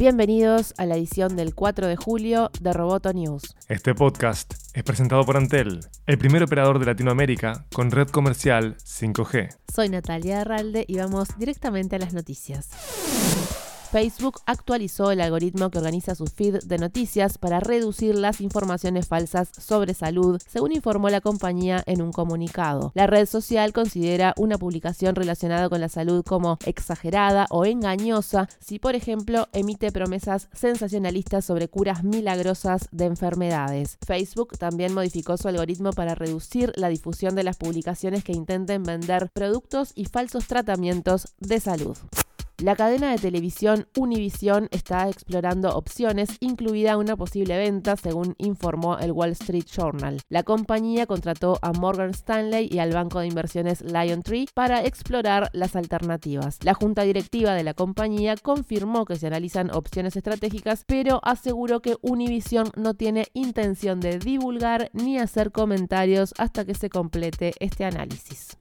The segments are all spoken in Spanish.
Bienvenidos a la edición del 4 de julio de Roboto News. Este podcast es presentado por Antel, el primer operador de Latinoamérica con red comercial 5G. Soy Natalia Arralde y vamos directamente a las noticias. Facebook actualizó el algoritmo que organiza su feed de noticias para reducir las informaciones falsas sobre salud, según informó la compañía en un comunicado. La red social considera una publicación relacionada con la salud como exagerada o engañosa si, por ejemplo, emite promesas sensacionalistas sobre curas milagrosas de enfermedades. Facebook también modificó su algoritmo para reducir la difusión de las publicaciones que intenten vender productos y falsos tratamientos de salud. La cadena de televisión Univision está explorando opciones, incluida una posible venta, según informó el Wall Street Journal. La compañía contrató a Morgan Stanley y al banco de inversiones Tree para explorar las alternativas. La junta directiva de la compañía confirmó que se analizan opciones estratégicas, pero aseguró que Univision no tiene intención de divulgar ni hacer comentarios hasta que se complete este análisis.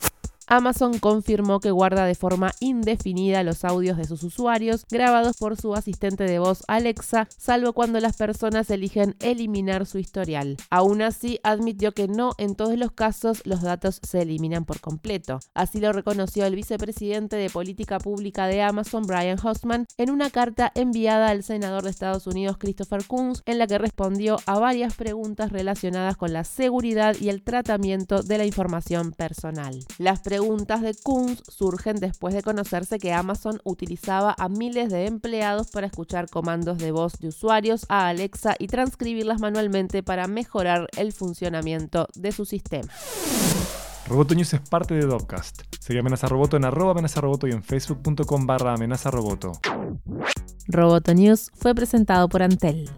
Amazon confirmó que guarda de forma indefinida los audios de sus usuarios grabados por su asistente de voz Alexa, salvo cuando las personas eligen eliminar su historial. Aún así, admitió que no en todos los casos los datos se eliminan por completo. Así lo reconoció el vicepresidente de Política Pública de Amazon, Brian Hossman, en una carta enviada al senador de Estados Unidos, Christopher Coons, en la que respondió a varias preguntas relacionadas con la seguridad y el tratamiento de la información personal. Las preguntas de Kunz surgen después de conocerse que Amazon utilizaba a miles de empleados para escuchar comandos de voz de usuarios a Alexa y transcribirlas manualmente para mejorar el funcionamiento de su sistema. Roboto News es parte de Dopcast. Sigue Amenaza Roboto en arroba amenaza roboto y en facebook.com barra amenaza roboto. Roboto News fue presentado por Antel.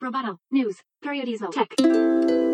Roboto News. Periodismo Tech.